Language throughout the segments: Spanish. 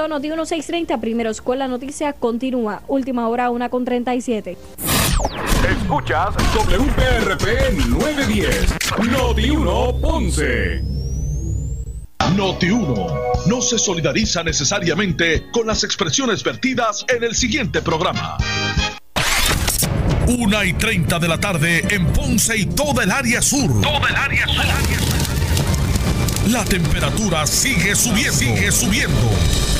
momento, Noti 1630, primeros con la noticia, continúa. Última hora, una con 37. Escuchas WPRP 910, Noti 1 Ponce. Noti 1 no se solidariza necesariamente con las expresiones vertidas en el siguiente programa. Una y 30 de la tarde en Ponce y toda el área sur. Toda el área sur. La temperatura sigue subiendo. Sigue subiendo.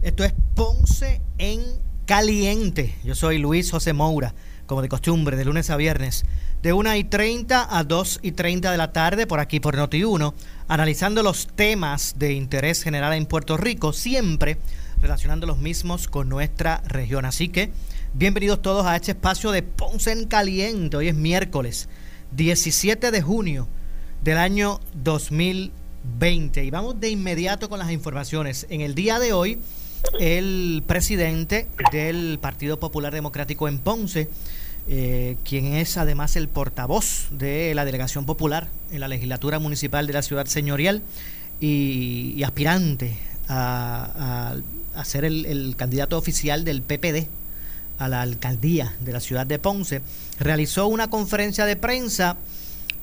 Esto es Ponce en Caliente. Yo soy Luis José Moura, como de costumbre, de lunes a viernes, de 1 y 30 a 2 y 30 de la tarde, por aquí por Noti1, analizando los temas de interés general en Puerto Rico, siempre relacionando los mismos con nuestra región. Así que, bienvenidos todos a este espacio de Ponce en Caliente. Hoy es miércoles 17 de junio del año 2020. Y vamos de inmediato con las informaciones. En el día de hoy, el presidente del Partido Popular Democrático en Ponce, eh, quien es además el portavoz de la delegación popular en la legislatura municipal de la ciudad señorial y, aspirante a, ser el, candidato oficial del PPD a la alcaldía de la ciudad de Ponce, realizó una conferencia de prensa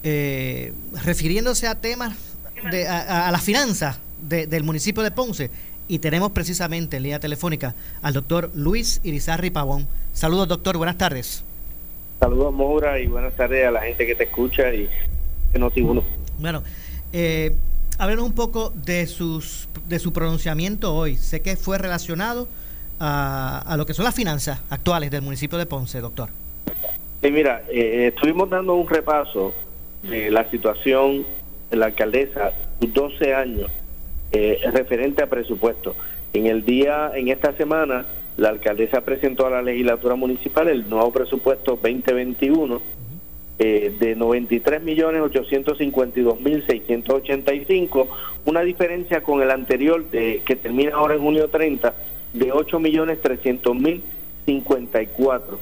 eh, refiriéndose a temas de, a, las finanzas del municipio de Ponce y tenemos precisamente en línea telefónica al doctor Luis Irizarri Pavón. Saludos, doctor, buenas tardes. Saludos, Moura, y buenas tardes a la gente que te escucha y que no uno. Bueno, eh, un poco de, sus, de su pronunciamiento hoy. Sé que fue relacionado a, a lo que son las finanzas actuales del municipio de Ponce, doctor. Sí, mira, eh, estuvimos dando un repaso de la situación de la alcaldesa, 12 años eh, referente a presupuesto. En el día, en esta semana, la alcaldesa presentó a la legislatura municipal el nuevo presupuesto 2021 eh, de 93 millones 852 mil 685, una diferencia con el anterior de que termina ahora en junio 30 de 8 millones 300 mil 54.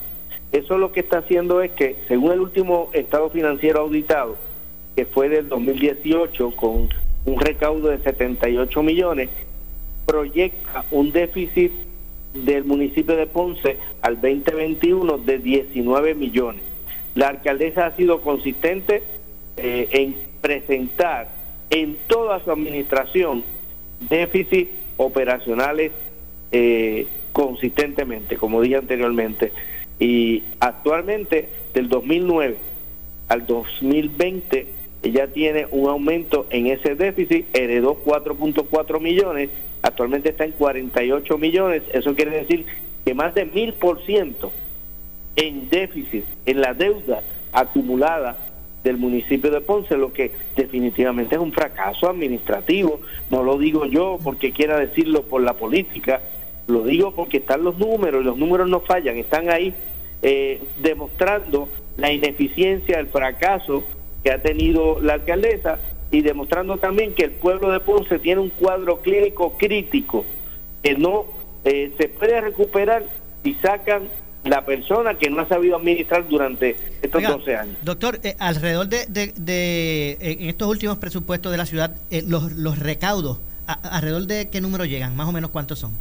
Eso lo que está haciendo es que, según el último estado financiero auditado, que fue del 2018 con un recaudo de 78 millones, proyecta un déficit del municipio de Ponce al 2021 de 19 millones. La alcaldesa ha sido consistente eh, en presentar en toda su administración déficits operacionales eh, consistentemente, como dije anteriormente. Y actualmente, del 2009 al 2020, ella tiene un aumento en ese déficit, heredó 4.4 millones, actualmente está en 48 millones, eso quiere decir que más de mil por ciento en déficit, en la deuda acumulada del municipio de Ponce, lo que definitivamente es un fracaso administrativo. No lo digo yo porque quiera decirlo por la política, lo digo porque están los números y los números no fallan, están ahí eh, demostrando la ineficiencia, el fracaso que ha tenido la alcaldesa y demostrando también que el pueblo de Ponce tiene un cuadro clínico crítico que no eh, se puede recuperar si sacan la persona que no ha sabido administrar durante estos 12 años. Doctor, eh, alrededor de, de, en estos últimos presupuestos de la ciudad, eh, los, los recaudos, ¿alrededor de qué número llegan? Más o menos cuántos son?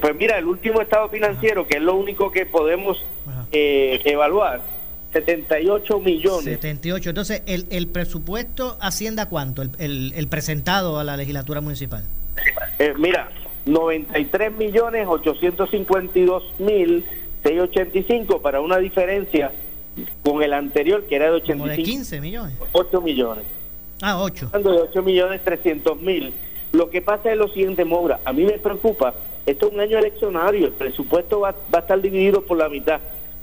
pues mira, el último estado financiero, que es lo único que podemos evaluar, 78 millones. 78. Entonces, ¿el, el presupuesto Hacienda cuánto? El, el, presentado a la legislatura municipal. Eh, mira, 93 millones 852 mil 685 para una diferencia con el anterior que era de 85. de 15 millones. 8 millones. Ah, 8. De 8 millones 300 mil. Lo que pasa es lo siguiente, Mobra. A mí me preocupa, esto es un año eleccionario, el presupuesto va, va a estar dividido por la mitad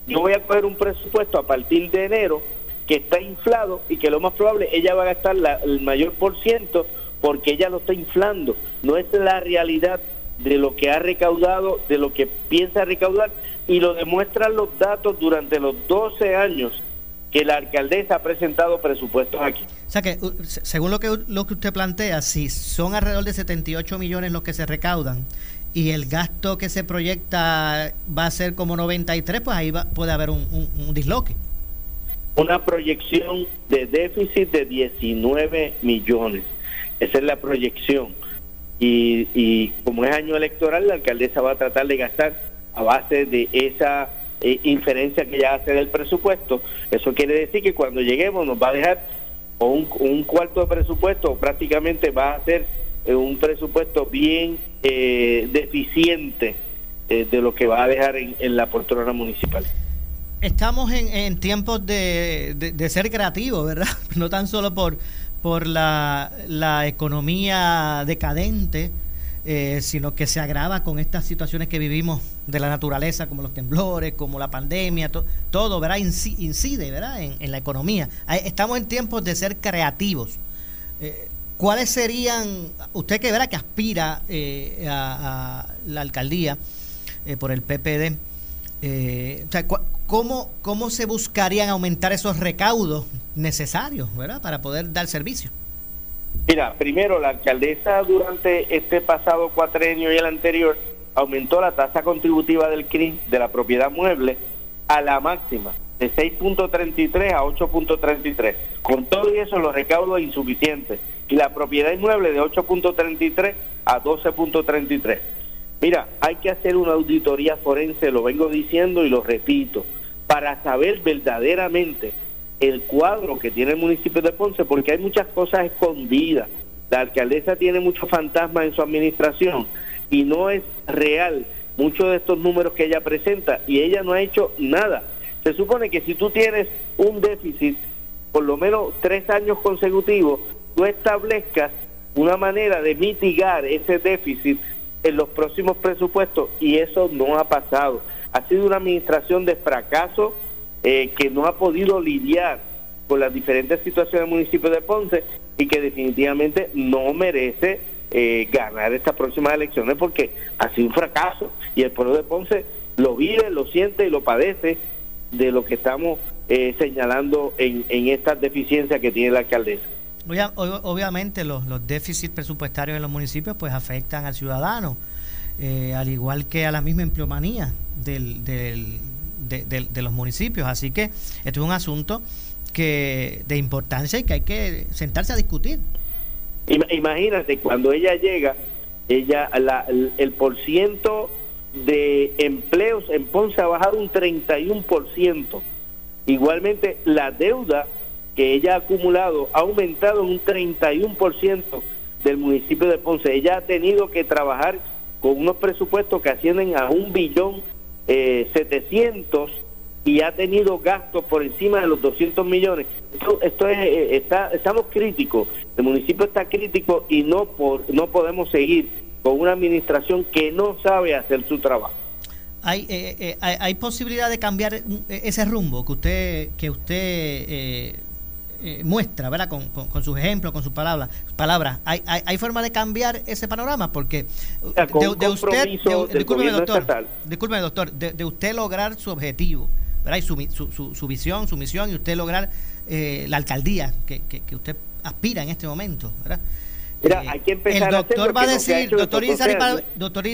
yo voy a coger un presupuesto a partir de enero que está inflado y que lo más probable ella va a gastar el mayor por ciento porque ella lo está inflando. No es la realidad de lo que ha recaudado, de lo que piensa recaudar, y lo demuestran los datos durante los 12 años que la alcaldesa ha presentado presupuestos aquí. O sea que, según lo que, lo que usted plantea, si son alrededor de 78 millones los que se recaudan y el gasto que se proyecta va a ser como 93, pues ahí va, puede haber un, un disloque. Una proyección de déficit de 19 millones. Esa es la proyección. Y, y como es año electoral, la alcaldesa va a tratar de gastar a base de esa eh, inferencia que ya hace del presupuesto. Eso quiere decir que cuando lleguemos nos va a dejar un, un cuarto de presupuesto, prácticamente va a ser eh, un presupuesto bien eh, deficiente de lo que va a dejar en, la poltrona municipal. Estamos en, en tiempos de, de, ser creativos, ¿verdad? No tan solo por, por la, la economía decadente, eh, sino que se agrava con estas situaciones que vivimos de la naturaleza, como los temblores, como la pandemia, todo, ¿verdad? incide, ¿verdad? En, la economía. Estamos en tiempos de ser creativos. Eh, ¿Cuáles serían, usted que verá que aspira eh, a, la alcaldía por el PPD, ¿cómo, ¿cómo se buscarían aumentar esos recaudos necesarios, ¿verdad? Para poder dar servicio. Mira, primero la alcaldesa durante este pasado cuatrenio y el anterior aumentó la tasa contributiva del CRIM de la propiedad mueble a la máxima, de 6.33 a 8.33. Con todo eso los recaudos insuficientes y la propiedad inmueble de 8.33 a 12.33. Mira, hay que hacer una auditoría forense, lo vengo diciendo y lo repito, para saber verdaderamente el cuadro que tiene el municipio de Ponce, porque hay muchas cosas escondidas. La alcaldesa tiene muchos fantasmas en su administración y no es real muchos de estos números que ella presenta y ella no ha hecho nada. Se supone que si tú tienes un déficit por lo menos tres años consecutivos, tú establezcas una manera de mitigar ese déficit en los próximos presupuestos y eso no ha pasado. Ha sido una administración de fracaso eh, que no ha podido lidiar con las diferentes situaciones del municipio de Ponce y que definitivamente no merece eh, ganar estas próximas elecciones porque ha sido un fracaso y el pueblo de Ponce lo vive, lo siente y lo padece de lo que estamos eh, señalando en, en estas deficiencias que tiene la alcaldesa. Obviamente los, los déficits presupuestarios en los municipios pues afectan al ciudadano, al igual que a la misma empleomanía del, del, de, los municipios. Así que esto es un asunto que de importancia y que hay que sentarse a discutir. Imagínate, cuando ella llega, ella la, el, por ciento de empleos en Ponce ha bajado un 31%. Igualmente, la deuda que ella ha acumulado ha aumentado un 31% del municipio de Ponce. Ella ha tenido que trabajar con unos presupuestos que ascienden a un billón eh, 700 y ha tenido gastos por encima de los 200 millones. Esto, es, eh, está, estamos críticos, el municipio está crítico y no, por, no podemos seguir con una administración que no sabe hacer su trabajo. Hay, eh, eh, hay, hay, posibilidad de cambiar ese rumbo que usted que usted eh, muestra, ¿verdad? Con, con, sus ejemplos, con sus palabras. palabras. ¿Hay, hay, forma de cambiar ese panorama? Porque de, usted, disculpe doctor, disculpe, doctor, de, usted lograr su objetivo, ¿verdad? Y su, su, su, visión, su misión, y usted lograr eh, la alcaldía que, que, usted aspira en este momento, ¿verdad? Mira, eh, hay que empezar el doctor va a decir, doctor Isari, doctor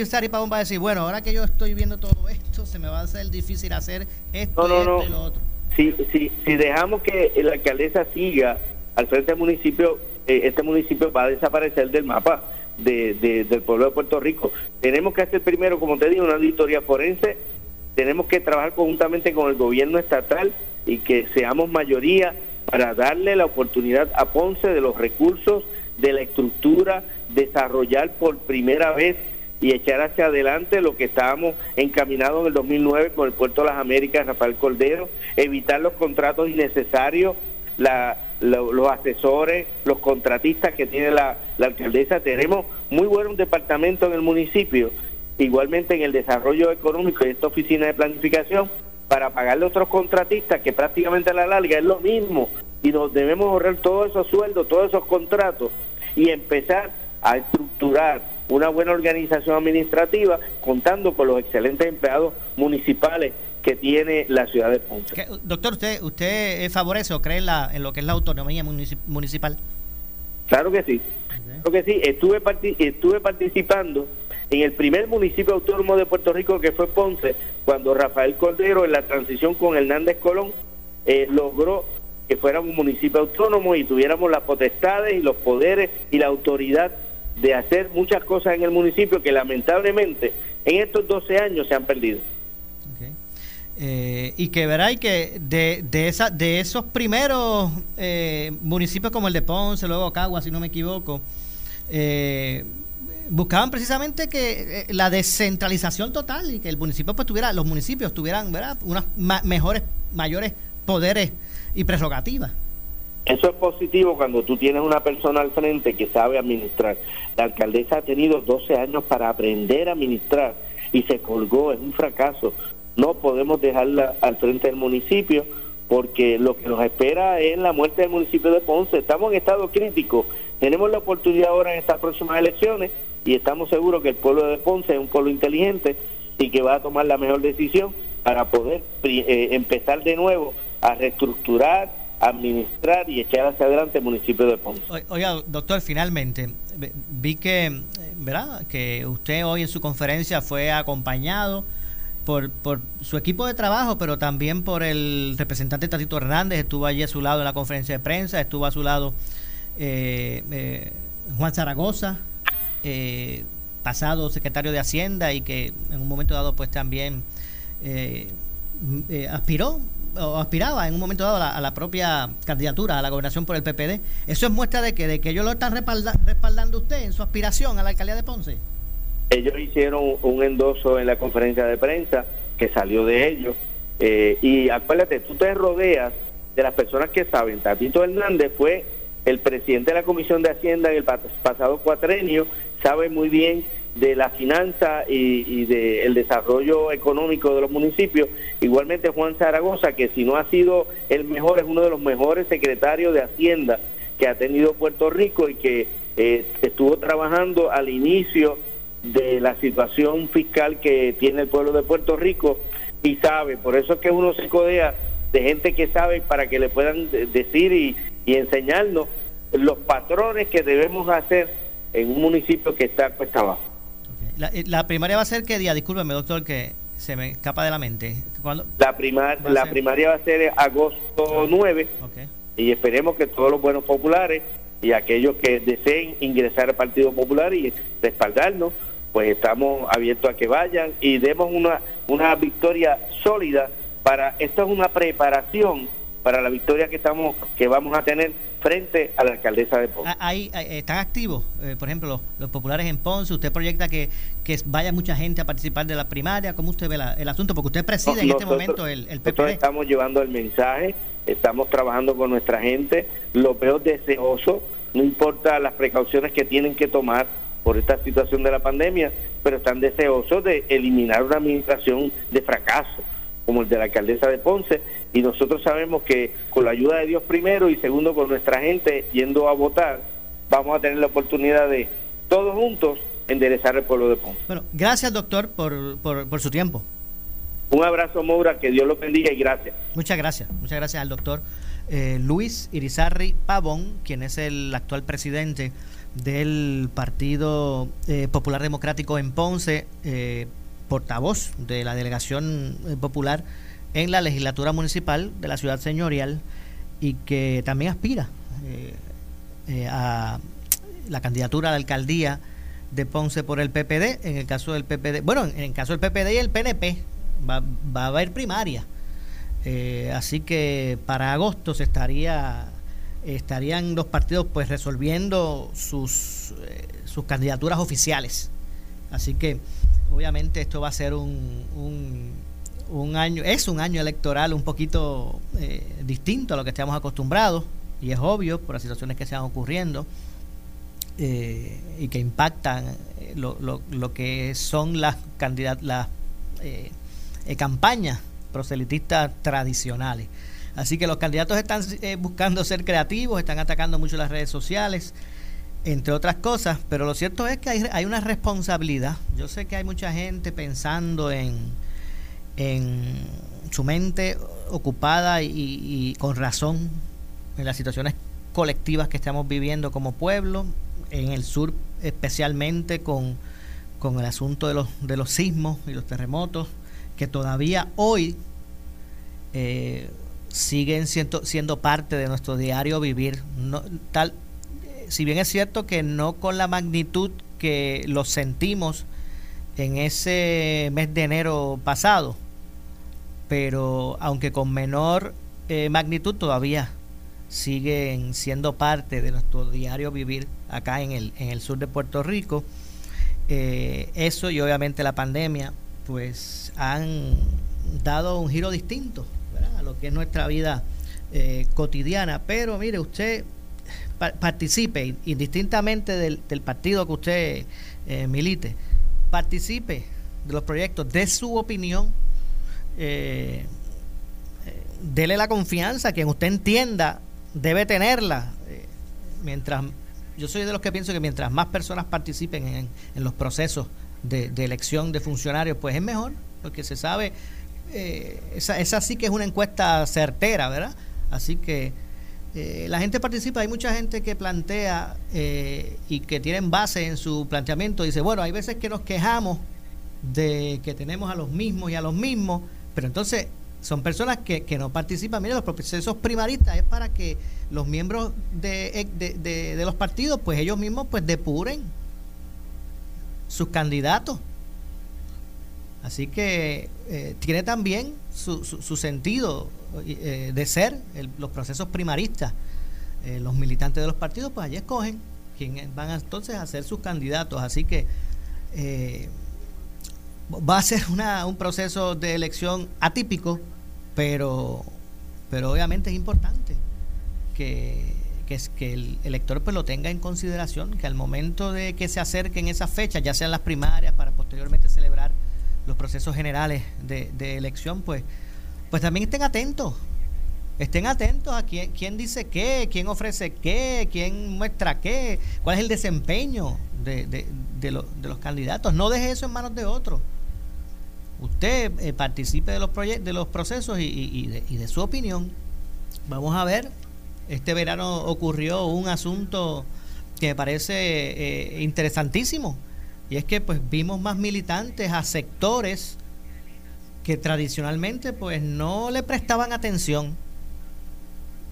va a decir, bueno, ahora que yo estoy viendo todo esto, se me va a hacer difícil hacer esto, esto y lo otro si, si, si dejamos que la alcaldesa siga al frente del municipio, eh, este municipio va a desaparecer del mapa de, del pueblo de Puerto Rico. Tenemos que hacer primero, como te digo, una auditoría forense, tenemos que trabajar conjuntamente con el gobierno estatal y que seamos mayoría para darle la oportunidad a Ponce de los recursos, de la estructura, desarrollar por primera vez y echar hacia adelante lo que estábamos encaminados en el 2009 con el Puerto de las Américas, Rafael Cordero, evitar los contratos innecesarios, la, los asesores, los contratistas que tiene la, alcaldesa. Tenemos muy buen departamento en el municipio, igualmente en el desarrollo económico y esta oficina de planificación, para pagarle a otros contratistas que prácticamente a la larga es lo mismo y nos debemos ahorrar todos esos sueldos, todos esos contratos y empezar a estructurar una buena organización administrativa, contando con los excelentes empleados municipales que tiene la ciudad de Ponce. Doctor, ¿usted usted favorece o cree en, la, en lo que es la autonomía municipal? Claro que sí. Claro que sí. Estuve, estuve participando en el primer municipio autónomo de Puerto Rico que fue Ponce, cuando Rafael Cordero en la transición con Hernández Colón eh, logró que fuéramos un municipio autónomo y tuviéramos las potestades y los poderes y la autoridad de hacer muchas cosas en el municipio que lamentablemente en estos 12 años se han perdido. Eh, y que verá que de, de, esa, de esos primeros eh, municipios como el de Ponce, luego Cagua, si no me equivoco, eh, buscaban precisamente que la descentralización total y que el municipio pues tuviera, los municipios tuvieran ¿verdad? unos mejores, mayores poderes y prerrogativas. Eso es positivo cuando tú tienes una persona al frente que sabe administrar. La alcaldesa ha tenido 12 años para aprender a administrar y se colgó, es un fracaso no podemos dejarla al frente del municipio porque lo que nos espera es la muerte del municipio de Ponce. Estamos en estado crítico. Tenemos la oportunidad ahora en estas próximas elecciones y estamos seguros que el pueblo de Ponce es un pueblo inteligente y que va a tomar la mejor decisión para poder eh, empezar de nuevo a reestructurar, administrar y echar hacia adelante el municipio de Ponce. Oiga, doctor, finalmente, vi que, ¿verdad? que usted hoy en su conferencia fue acompañado por, por su equipo de trabajo, pero también por el representante Tatito Hernández, estuvo allí a su lado en la conferencia de prensa, estuvo a su lado eh, eh, Juan Zaragoza, eh, pasado secretario de Hacienda y que en un momento dado pues también aspiró o aspiraba en un momento dado a la, propia candidatura a la gobernación por el PPD. Eso es muestra de que, de que ellos lo están respaldando usted en su aspiración a la alcaldía de Ponce. Ellos hicieron un endoso en la conferencia de prensa que salió de ellos. Eh, y acuérdate, tú te rodeas de las personas que saben. Tatito Hernández fue el presidente de la Comisión de Hacienda en el pasado cuatrenio, sabe muy bien de la finanza y, y del desarrollo económico de los municipios. Igualmente Juan Zaragoza, que si no ha sido el mejor, es uno de los mejores secretarios de Hacienda que ha tenido Puerto Rico y que eh, estuvo trabajando al inicio de la situación fiscal que tiene el pueblo de Puerto Rico y sabe, por eso es que uno se codea de gente que sabe para que le puedan decir y, enseñarnos los patrones que debemos hacer en un municipio que está cuesta abajo. Eh, la, primaria va a ser qué día, discúlpeme doctor, que se me escapa de la mente. La, primar, la primaria va a ser agosto 9 y esperemos que todos los buenos populares y aquellos que deseen ingresar al Partido Popular y respaldarnos pues estamos abiertos a que vayan y demos una, una victoria sólida para, esto es una preparación para la victoria que estamos que vamos a tener frente a la alcaldesa de Ponce. Ah, ahí, están activos, eh, por ejemplo, los, populares en Ponce. ¿Usted proyecta que, que vaya mucha gente a participar de la primaria? ¿Cómo usted ve el asunto? Porque usted preside en este momento el, el Nosotros estamos llevando el mensaje, estamos trabajando con nuestra gente, lo veo deseoso, no importa las precauciones que tienen que tomar por esta situación de la pandemia, pero están deseosos de eliminar una administración de fracaso, como el de la alcaldesa de Ponce, y nosotros sabemos que con la ayuda de Dios primero y segundo con nuestra gente yendo a votar, vamos a tener la oportunidad de todos juntos enderezar el pueblo de Ponce. Bueno, gracias doctor por, por, su tiempo. Un abrazo, Moura, que Dios lo bendiga y gracias. Muchas gracias, muchas gracias al doctor eh, Luis Irizarri Pavón, quien es el actual presidente del Partido eh, Popular Democrático en Ponce, eh, portavoz de la delegación eh, popular en la legislatura municipal de la ciudad señorial y que también aspira a la candidatura a la alcaldía de Ponce por el PPD. En el caso del PPD, bueno, en el caso del PPD y el PNP, va, va a haber primaria. así que para agosto se estaría estarían los partidos pues resolviendo sus, eh, sus candidaturas oficiales. Así que obviamente esto va a ser un, año, es un año electoral un poquito eh, distinto a lo que estamos acostumbrados y es obvio por las situaciones que se van ocurriendo eh, y que impactan lo, lo, lo, que son las candidat las campañas proselitistas tradicionales. Así que los candidatos están eh, buscando ser creativos, están atacando mucho las redes sociales entre otras cosas, pero lo cierto es que hay, una responsabilidad. Yo sé que hay mucha gente pensando en, en su mente ocupada y, con razón en las situaciones colectivas que estamos viviendo como pueblo, en el sur especialmente con, con el asunto de los, de los sismos y los terremotos, que todavía hoy eh, siguen siendo, siendo parte de nuestro diario vivir. No, tal, si bien es cierto que no con la magnitud que lo sentimos en ese mes de enero pasado, pero aunque con menor eh, magnitud todavía siguen siendo parte de nuestro diario vivir acá en el, en el sur de Puerto Rico. Eh, eso y obviamente la pandemia pues han dado un giro distinto a lo que es nuestra vida eh, cotidiana. Pero mire, usted participe, indistintamente del, partido que usted eh, milite, participe de los proyectos, de su opinión, eh, eh, dele la confianza, quien usted entienda debe tenerla. mientras Yo soy de los que pienso que mientras más personas participen en, los procesos de, elección de funcionarios, pues es mejor, porque se sabe, esa, esa sí que es una encuesta certera, ¿verdad? Así que eh, la gente participa, hay mucha gente que plantea eh, y que tienen base en su planteamiento. Dice, bueno, hay veces que nos quejamos de que tenemos a los mismos y a los mismos, pero entonces son personas que, que no participan. Mire, los procesos primaristas es para que los miembros de, de, de, los partidos, pues ellos mismos, pues depuren sus candidatos. Así que eh, tiene también su, su, sentido eh, de ser los procesos primaristas. Eh, los militantes de los partidos, pues allí escogen quién van entonces a ser sus candidatos. Así que va a ser una, un proceso de elección atípico, pero, pero obviamente es importante que, que, el elector pues lo tenga en consideración, que al momento de que se acerquen esas fechas, ya sean las primarias para posteriormente celebrar los procesos generales de, elección, pues, pues también estén atentos. Estén atentos a quién, quién dice qué, quién ofrece qué, quién muestra qué, cuál es el desempeño de, de, de, los candidatos. No deje eso en manos de otros. Usted eh, participe de los, de los procesos y, de, su opinión. Vamos a ver, este verano ocurrió un asunto que me parece eh, interesantísimo y es que pues vimos más militantes a sectores que tradicionalmente pues no le prestaban atención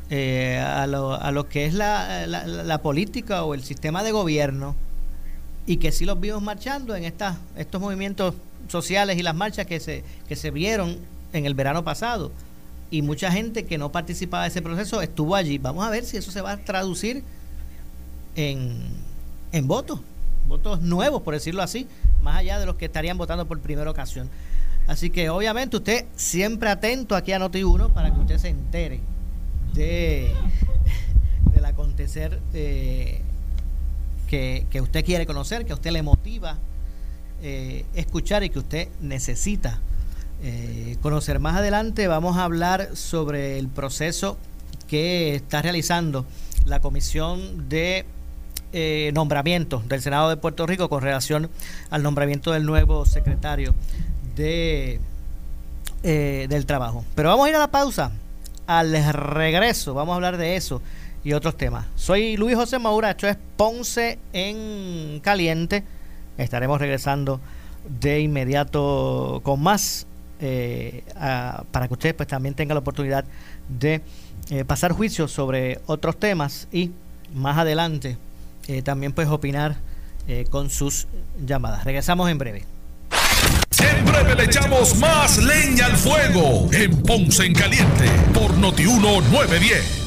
eh, a, lo, a, lo, que es la, la, política o el sistema de gobierno y que sí los vimos marchando en estas, estos movimientos sociales y las marchas que se, que se vieron en el verano pasado. Y mucha gente que no participaba de ese proceso estuvo allí. Vamos a ver si eso se va a traducir en, en votos votos nuevos, por decirlo así, más allá de los que estarían votando por primera ocasión. Así que obviamente usted siempre atento aquí a Noti1 para que usted se entere de del acontecer eh, que, que, usted quiere conocer, que a usted le motiva eh, escuchar y que usted necesita eh, conocer. Más adelante vamos a hablar sobre el proceso que está realizando la Comisión de eh, nombramiento del Senado de Puerto Rico con relación al nombramiento del nuevo secretario de eh, del trabajo. Pero vamos a ir a la pausa. Al regreso vamos a hablar de eso y otros temas. Soy Luis José Maura, esto es Ponce en Caliente. Estaremos regresando de inmediato con más eh, para que ustedes pues también tengan la oportunidad de eh, pasar juicios sobre otros temas y más adelante eh, también puedes opinar con sus llamadas. Regresamos en breve. Breve le echamos más leña al fuego en Ponce en Caliente por Notiuno 910.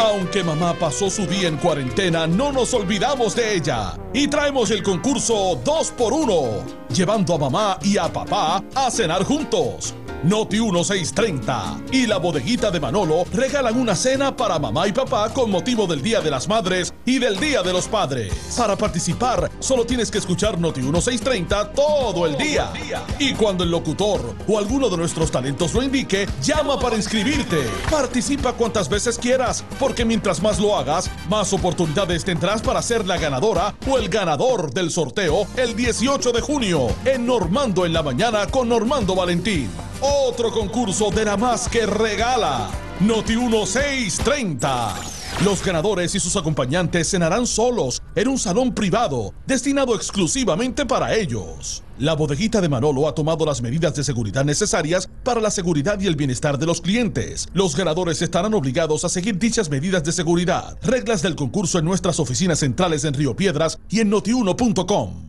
Aunque mamá pasó su día en cuarentena, no nos olvidamos de ella y traemos el concurso 2x1, llevando a mamá y a papá a cenar juntos. Noti 1630 y la bodeguita de Manolo regalan una cena para mamá y papá con motivo del Día de las Madres y del Día de los Padres. Para participar, solo tienes que escuchar Noti 1630 todo el día. Y cuando el locutor o alguno de nuestros talentos lo indique, llama para inscribirte. Participa cuantas veces quieras, porque mientras más lo hagas, más oportunidades tendrás para ser la ganadora o el ganador del sorteo el 18 de junio en Normando en la mañana con Normando Valentín. Otro concurso de la más que regala. Noti 1630. Los ganadores y sus acompañantes cenarán solos en un salón privado destinado exclusivamente para ellos. La bodeguita de Manolo ha tomado las medidas de seguridad necesarias para la seguridad y el bienestar de los clientes. Los ganadores estarán obligados a seguir dichas medidas de seguridad. Reglas del concurso en nuestras oficinas centrales en Río Piedras y en notiuno.com.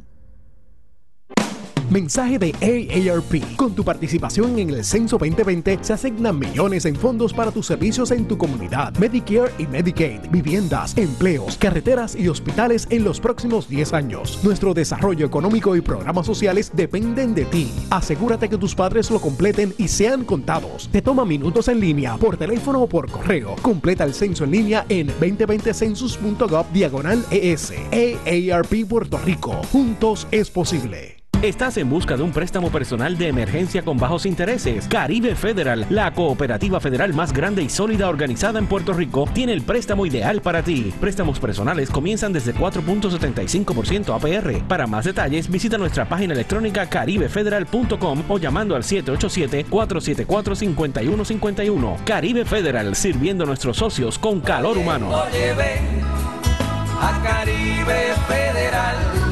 Mensaje de AARP. Con tu participación en el Censo 2020 se asignan millones en fondos para tus servicios en tu comunidad, Medicare y Medicaid, viviendas, empleos, carreteras y hospitales en los próximos 10 años. Nuestro desarrollo económico y programas sociales dependen de ti. Asegúrate que tus padres lo completen y sean contados. Te toma minutos en línea, por teléfono o por correo. Completa el censo en línea en 2020census.gov diagonal ES. AARP Puerto Rico. Juntos es posible. Estás en busca de un préstamo personal de emergencia con bajos intereses. Caribe Federal, la cooperativa federal más grande y sólida organizada en Puerto Rico, tiene el préstamo ideal para ti. Préstamos personales comienzan desde 4.75% APR. Para más detalles, visita nuestra página electrónica caribefederal.com o llamando al 787-474-5151. Caribe Federal, sirviendo a nuestros socios con calor humano. Oye, ven a Caribe Federal.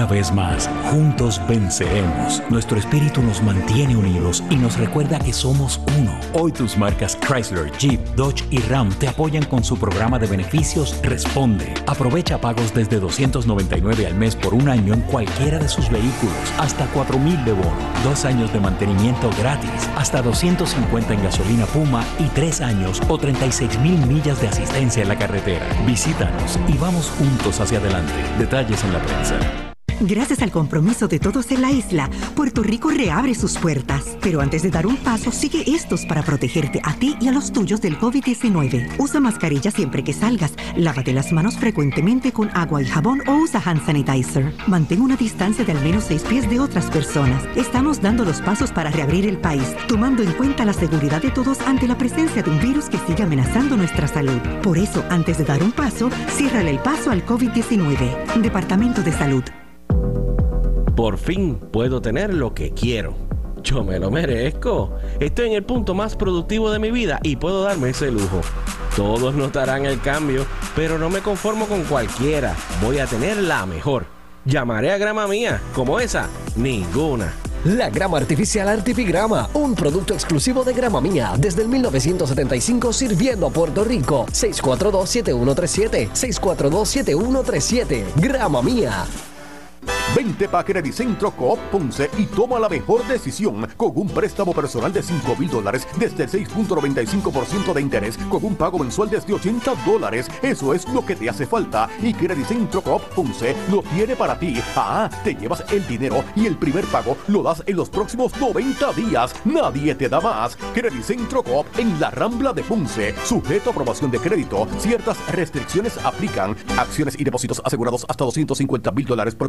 Una vez más, juntos venceremos. Nuestro espíritu nos mantiene unidos y nos recuerda que somos uno. Hoy tus marcas Chrysler, Jeep, Dodge y Ram te apoyan con su programa de beneficios Responde. Aprovecha pagos desde 299 al mes por un año en cualquiera de sus vehículos, hasta 4000 de bono, dos años de mantenimiento gratis, hasta 250 en gasolina Puma y tres años o 36 mil millas de asistencia en la carretera. Visítanos y vamos juntos hacia adelante. Detalles en la prensa. Gracias al compromiso de todos en la isla, Puerto Rico reabre sus puertas. Pero antes de dar un paso, sigue estos para protegerte a ti y a los tuyos del COVID-19. Usa mascarilla siempre que salgas, lávate las manos frecuentemente con agua y jabón o usa hand sanitizer. Mantén una distancia de al menos seis pies de otras personas. Estamos dando los pasos para reabrir el país, tomando en cuenta la seguridad de todos ante la presencia de un virus que sigue amenazando nuestra salud. Por eso, antes de dar un paso, ciérrale el paso al COVID-19. Departamento de Salud. Por fin puedo tener lo que quiero. Yo me lo merezco. Estoy en el punto más productivo de mi vida y puedo darme ese lujo. Todos notarán el cambio, pero no me conformo con cualquiera. Voy a tener la mejor. Llamaré a grama mía, como esa, ninguna. La grama artificial Artipigrama, un producto exclusivo de Grama Mía, desde el 1975 sirviendo a Puerto Rico. 642-7137, 642-7137, Grama Mía. Vente pa' Credicentro Coop Ponce y toma la mejor decisión con un préstamo personal de 5 mil dólares desde el 6.95% de interés con un pago mensual desde 80 dólares. Eso es lo que te hace falta y Credicentro Coop Ponce lo tiene para ti. Ah, te llevas el dinero y el primer pago lo das en los próximos 90 días. Nadie te da más. Credicentro Coop en la Rambla de Ponce. Sujeto a aprobación de crédito. Ciertas restricciones aplican. Acciones y depósitos asegurados hasta 250 mil dólares por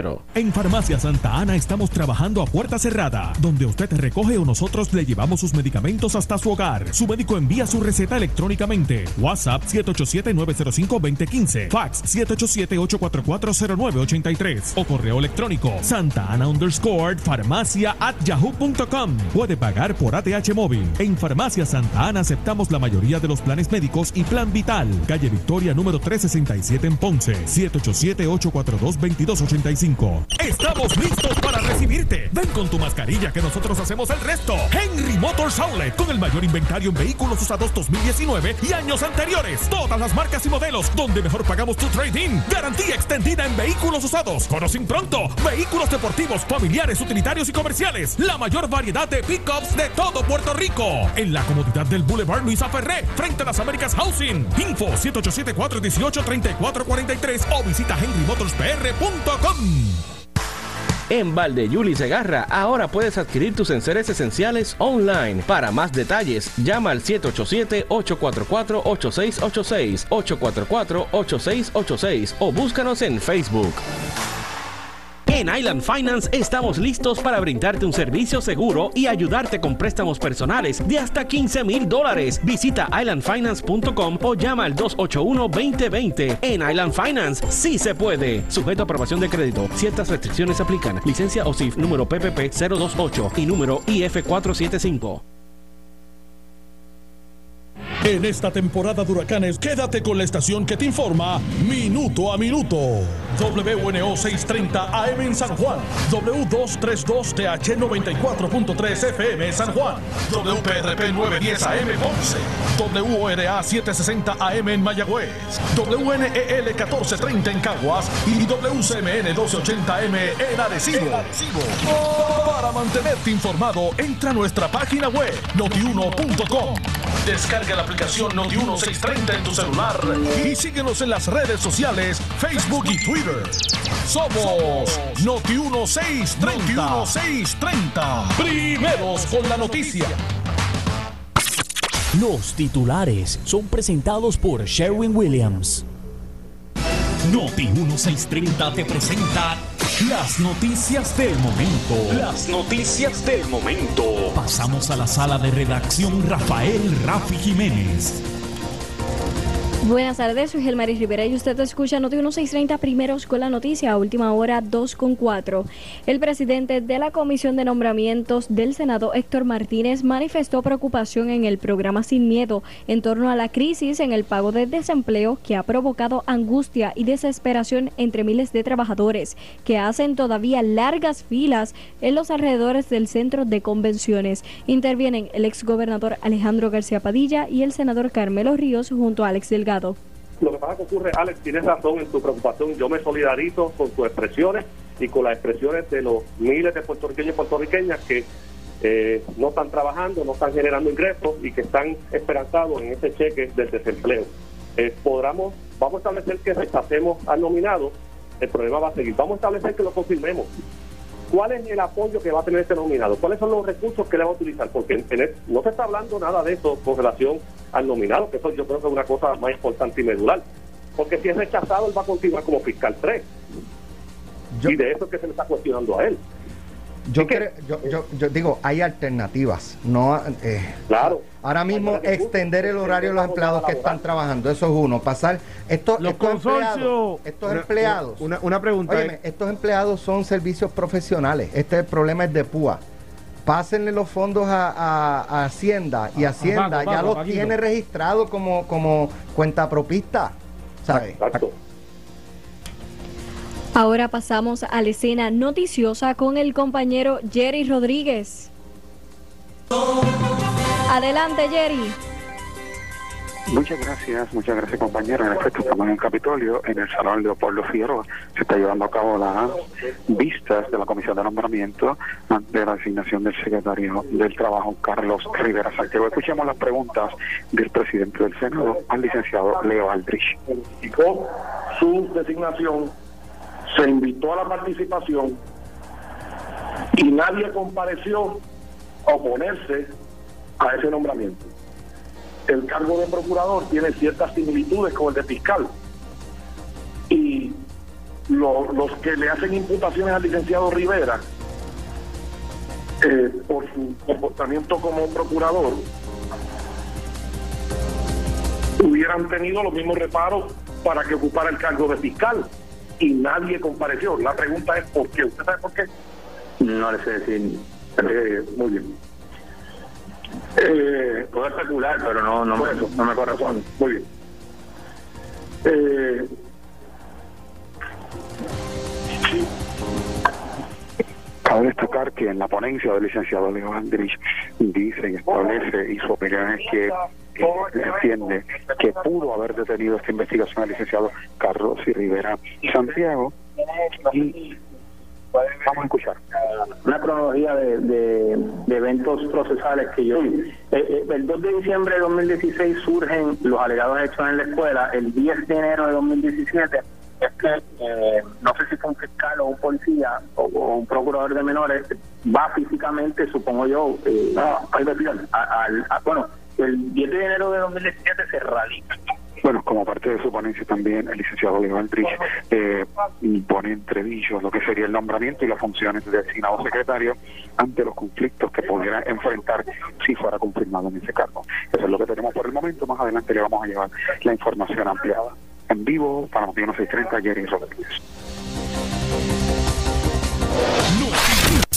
259-8200. En Farmacia Santa Ana estamos trabajando a puerta cerrada, donde usted recoge o nosotros le llevamos sus medicamentos hasta su hogar. Su médico envía su receta electrónicamente. WhatsApp 787-905-2015. Fax 787-844-0983. O correo electrónico Santa Ana underscore farmacia at yahoo.com. Puede pagar por ATH móvil. En Farmacia Santa Ana aceptamos la mayoría de los planes médicos y plan vital. Calle Victoria número 367 en Ponce. 787-842-2285. Estamos listos para recibirte. Ven con tu mascarilla que nosotros hacemos el resto. Henry Motors Outlet con el mayor inventario en vehículos usados 2019 y años anteriores. Todas las marcas y modelos donde mejor pagamos tu trading. Garantía extendida en vehículos usados. Conocen pronto. Vehículos deportivos, familiares, utilitarios y comerciales. La mayor variedad de pickups de todo Puerto Rico. En la comodidad del Boulevard Luisa Ferré, frente a las Américas Housing. Info 787-418-3443 o visita henrymotorspr.com. En Valdeyuli Segarra, ahora puedes adquirir tus enseres esenciales online. Para más detalles, llama al 787-844-8686, 844-8686 o búscanos en Facebook. En Island Finance estamos listos para brindarte un servicio seguro y ayudarte con préstamos personales de hasta 15 mil dólares. Visita islandfinance.com o llama al 281-2020. En Island Finance sí se puede. Sujeto a aprobación de crédito. Ciertas restricciones aplican. Licencia OSIF número PPP 028 y número IF 475. En esta temporada de huracanes, quédate con la estación que te informa minuto a minuto. WNO 630 AM en San Juan, W232TH 94.3 FM San Juan, WPRP 910 AM Ponce, WORA 760 AM en Mayagüez, WNEL 1430 en Caguas y WCMN 1280M en Arecibo. Para mantenerte informado, entra a nuestra página web notiuno.com. Descarga la aplicación Noti 1630 en tu celular y síguenos en las redes sociales, Facebook y Twitter. Somos Noti 1630. 1630. Primeros con la noticia. Los titulares son presentados por Sherwin Williams. Noti 1630 te presenta las noticias del momento. Las noticias del momento. Pasamos a la sala de redacción Rafael Rafi Jiménez. Buenas tardes, soy Gelmaris Rivera y usted escucha Noti 1630 primeros con la noticia, última hora 2 con 4. El presidente de la Comisión de Nombramientos del Senado, Héctor Martínez, manifestó preocupación en el programa Sin Miedo en torno a la crisis en el pago de desempleo que ha provocado angustia y desesperación entre miles de trabajadores que hacen todavía largas filas en los alrededores del centro de convenciones. Intervienen el exgobernador Alejandro García Padilla y el senador Carmelo Ríos junto a Alex Lo que pasa que ocurre, Alex, tienes razón en tu preocupación. Yo me solidarizo con tus expresiones y con las expresiones de los miles de puertorriqueños y puertorriqueñas que eh, no están trabajando, no están generando ingresos y que están esperanzados en ese cheque del desempleo. Eh, vamos a establecer que rechacemos al nominado, el problema va a seguir. Vamos a establecer que lo confirmemos. ¿Cuál es el apoyo que va a tener este nominado? ¿Cuáles son los recursos que le va a utilizar? Porque en- en el- no se está hablando nada de eso con relación al nominado, que eso yo creo que es una cosa más importante y medular. Porque si es rechazado, él va a continuar como fiscal 3. y de eso es que se le está cuestionando a él. Yo, creo- yo, yo, yo digo, hay alternativas. No, eh, claro. Ahora mismo extender el horario de los empleados que están trabajando, eso es uno. Pasar estos, Los estos consorcios- empleados, estos Una- empleados. una- una pregunta, Óyeme, eh. estos empleados son servicios profesionales. Este el problema es de PUA. Pásenle los fondos a, a- a Hacienda y Hacienda ya Paco, los tiene registrados como, como cuenta propista. ¿Sabes? Ahora pasamos a la escena noticiosa con el compañero Jerry Rodríguez. Adelante, Jerry. Muchas gracias, muchas gracias compañeros. En efecto, estamos en el Capitolio, en el Salón Leopoldo Figueroa. Se está llevando a cabo las vistas de la Comisión de Nombramiento ante la designación del secretario del Trabajo, Carlos Rivera Santiago. Escuchemos las preguntas del presidente del Senado, al licenciado Leo Aldrich. Con su designación se invitó a la participación y nadie compareció a oponerse a ese nombramiento. El cargo de procurador tiene ciertas similitudes con el de fiscal y lo- los que le hacen imputaciones al licenciado Rivera eh, por su comportamiento como procurador hubieran tenido los mismos reparos para que ocupara el cargo de fiscal y nadie compareció. La pregunta es ¿por qué? ¿Usted sabe por qué? No le sé decir. Eh, muy bien. Eh, Puedo especular, pero no, no, me, no me corresponde. Muy bien. Eh, Cabe destacar que en la ponencia del licenciado Leo Andrich dice y establece, y su opinión es que entiende que pudo haber detenido esta investigación el licenciado Carlos y Rivera Santiago. Y vamos a escuchar. Una cronología de, de- de eventos procesales que yo. Eh, eh, el 2 de diciembre de 2016 surgen los alegados hechos en la escuela. El 10 de enero de 2017 es que eh, no sé si fue un fiscal o un policía o, o un procurador de menores va físicamente, supongo yo, eh, a investigar. A- al- a- bueno, el 10 de enero de 2017 se radica. Bueno, como parte de su ponencia también, el licenciado Aldrich eh, pone entre dichos lo que sería el nombramiento y las funciones del designado secretario ante los conflictos que pudiera enfrentar si fuera confirmado en ese cargo. Eso es lo que tenemos por el momento. Más adelante le vamos a llevar la información ampliada. En vivo, para Noti 630, Jerry Rodríguez.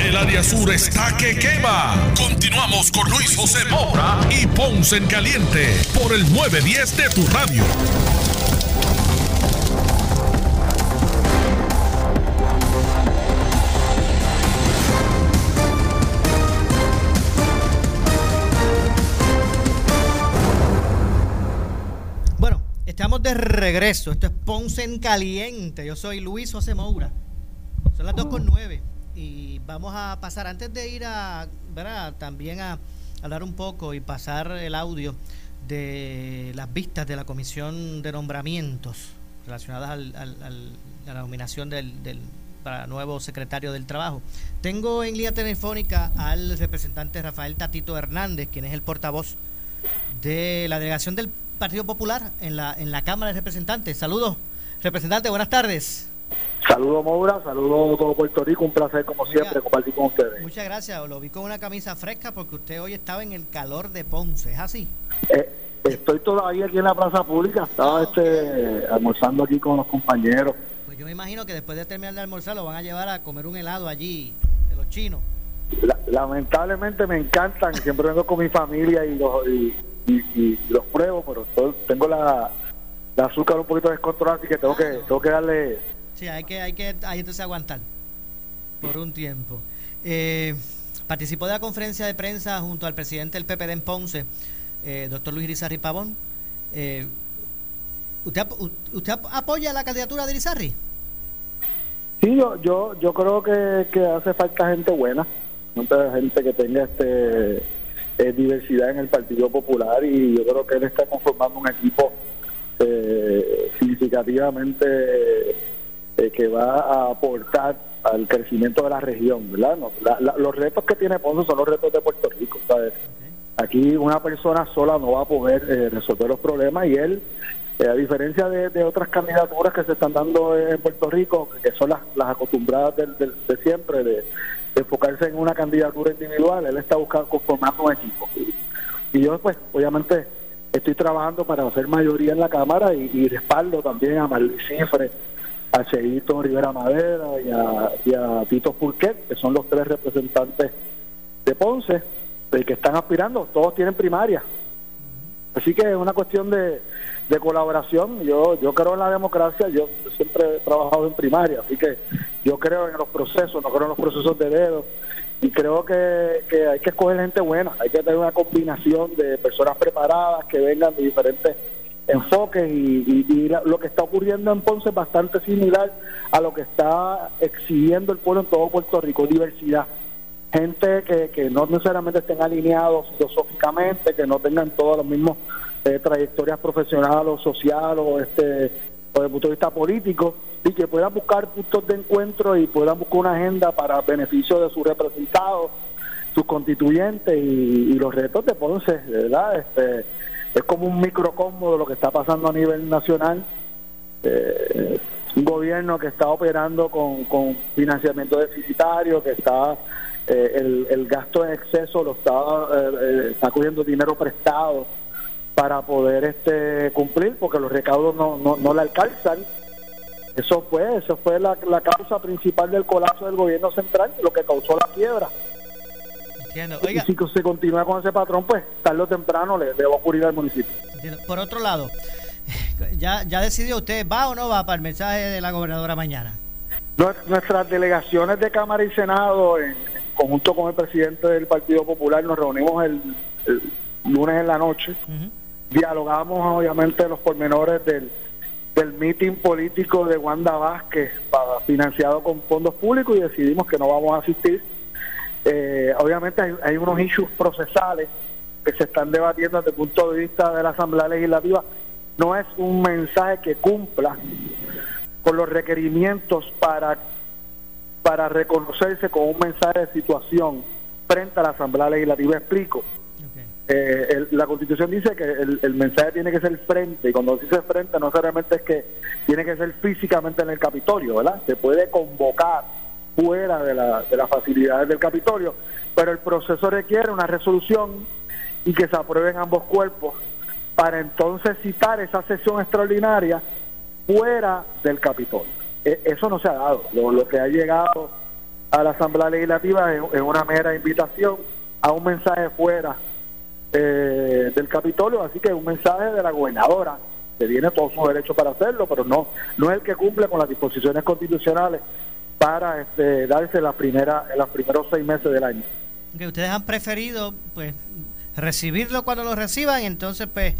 El área sur está que quema. Continuamos con Luis José Moura y Ponce en Caliente por el 910 de tu radio. Bueno, estamos de regreso. Esto es Ponce en Caliente. Yo soy Luis José Moura. Son las 2 con 9 y vamos a pasar, antes de ir a, ¿verdad? también a hablar un poco y pasar el audio de las vistas de la Comisión de Nombramientos relacionadas al- al- al- a la nominación del, del para nuevo secretario del Trabajo. Tengo en línea telefónica al representante Rafael Tatito Hernández, quien es el portavoz de la delegación del Partido Popular en la, en la Cámara de Representantes. Saludos, representante, buenas tardes. Saludos Moura, saludos todo Puerto Rico, un placer como siempre compartir con ustedes. Muchas gracias, lo vi con una camisa fresca porque usted hoy estaba en el calor de Ponce, ¿es así? Eh, estoy todavía aquí en la plaza pública, estaba este almorzando aquí con los compañeros. Pues yo me imagino que después de terminar de almorzar lo van a llevar a comer un helado allí de los chinos. La- lamentablemente me encantan, siempre vengo con mi familia y los, y, y- y los pruebo, pero estoy- tengo la, la azúcar un poquito descontrolada, así que tengo que, tengo que darle... Sí, hay que, hay que, hay entonces aguantar por un tiempo. Eh, participó de la conferencia de prensa junto al presidente del PPD en Ponce, eh, doctor Luis Irizarry Pavón. Eh, ¿usted, ¿Usted ap- apoya la candidatura de Irizarry? Sí, yo, yo, yo creo que, que hace falta gente buena, gente que tenga este eh, diversidad en el Partido Popular y yo creo que él está conformando un equipo eh, significativamente eh, que va a aportar al crecimiento de la región, ¿verdad? No, la- la- los retos que tiene Ponce son los retos de Puerto Rico, ¿sabes? Aquí una persona sola no va a poder eh, resolver los problemas y él, eh, a diferencia de, de otras candidaturas que se están dando en Puerto Rico, que son las, las acostumbradas del- del- de, siempre, de, de enfocarse en una candidatura individual, él está buscando conformando un equipo. Y yo, pues, obviamente, estoy trabajando para hacer mayoría en la Cámara y, y respaldo también a Marley Cifre, a Cheito Rivera Madera y a, y a Tito Purquet, que son los tres representantes de Ponce, de que están aspirando, todos tienen primaria. Así que es una cuestión de, de colaboración. Yo yo creo en la democracia, yo siempre he trabajado en primaria, así que yo creo en los procesos, no creo en los procesos de dedo. Y creo que, que hay que escoger gente buena, hay que tener una combinación de personas preparadas que vengan de diferentes enfoques y, la- lo que está ocurriendo en Ponce es bastante similar a lo que está exigiendo el pueblo en todo Puerto Rico, diversidad gente que, no necesariamente estén alineados filosóficamente, que no tengan todos los mismos eh, trayectorias profesionales o sociales o este o desde el punto de vista político y que puedan buscar puntos de encuentro y puedan buscar una agenda para beneficio de sus representados sus constituyentes y, los retos de Ponce, ¿verdad? Este, es como un microcosmo de lo que está pasando a nivel nacional. Eh, un gobierno que está operando con, con financiamiento deficitario, que está eh, el, el, gasto en exceso lo está, eh, está cogiendo dinero prestado para poder este cumplir, porque los recaudos no, no, no le alcanzan. Eso fue, eso fue la, la causa principal del colapso del gobierno central, lo que causó la quiebra. Y si se continúa con ese patrón, pues tarde o temprano le, va a ocurrir al municipio. Por otro lado, ya, ya decidió usted, ¿va o no va para el mensaje de la gobernadora mañana? Nuestras delegaciones de Cámara y Senado, en conjunto con el presidente del Partido Popular, nos reunimos el, lunes en la noche. Dialogamos, obviamente, los pormenores del, del meeting político de Wanda Vázquez, financiado con fondos públicos, y decidimos que no vamos a asistir eh, obviamente hay, unos issues procesales que se están debatiendo desde el punto de vista de la Asamblea Legislativa. No es un mensaje que cumpla con los requerimientos para, para reconocerse con un mensaje de situación frente a la Asamblea Legislativa. Explico. Eh, la Constitución dice que el, el, mensaje tiene que ser frente, y cuando dice frente no solamente es que tiene que ser físicamente en el Capitolio, ¿verdad? Se puede convocar fuera de, la, de las facilidades del Capitolio, pero el proceso requiere una resolución y que se aprueben ambos cuerpos para entonces citar esa sesión extraordinaria fuera del Capitolio. E, eso no se ha dado. Lo, que ha llegado a la Asamblea Legislativa es, una mera invitación a un mensaje fuera eh, del Capitolio, así que un mensaje de la gobernadora que tiene todos sus derechos para hacerlo, pero no, no es el que cumple con las disposiciones constitucionales para este, darse la primera, en los primeros seis meses del año. Que ustedes han preferido pues recibirlo cuando lo reciban y entonces pues